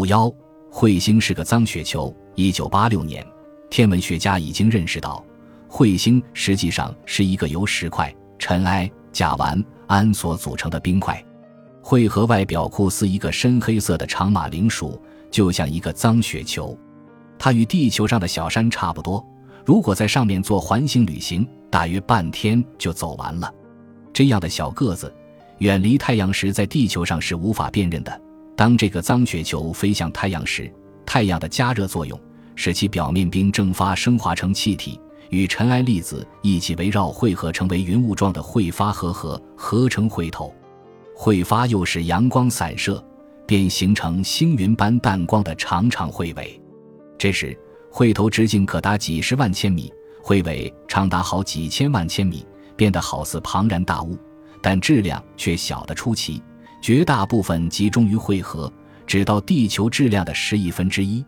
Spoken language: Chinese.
五幺，彗星是个脏雪球。一九八六年，天文学家已经认识到，彗星实际上是一个由石块、尘埃、甲烷、氨所组成的冰块。彗核外表酷似一个深黑色的长马铃薯，就像一个脏雪球。它与地球上的小山差不多。如果在上面做环形旅行，大约半天就走完了。这样的小个子，远离太阳时，在地球上是无法辨认的。当这个脏雪球飞向太阳时，太阳的加热作用使其表面冰蒸发升华成气体，与尘埃粒子一起围绕汇合，成为云雾状的彗发合合，合成彗头。彗发又使阳光散射，便形成星云般淡光的长长彗尾。这时，彗头直径可达几十万千米，彗尾长达好几千万千米，变得好似庞然大物，但质量却小得出奇。绝大部分集中于汇合，只到地球质量的十亿分之一。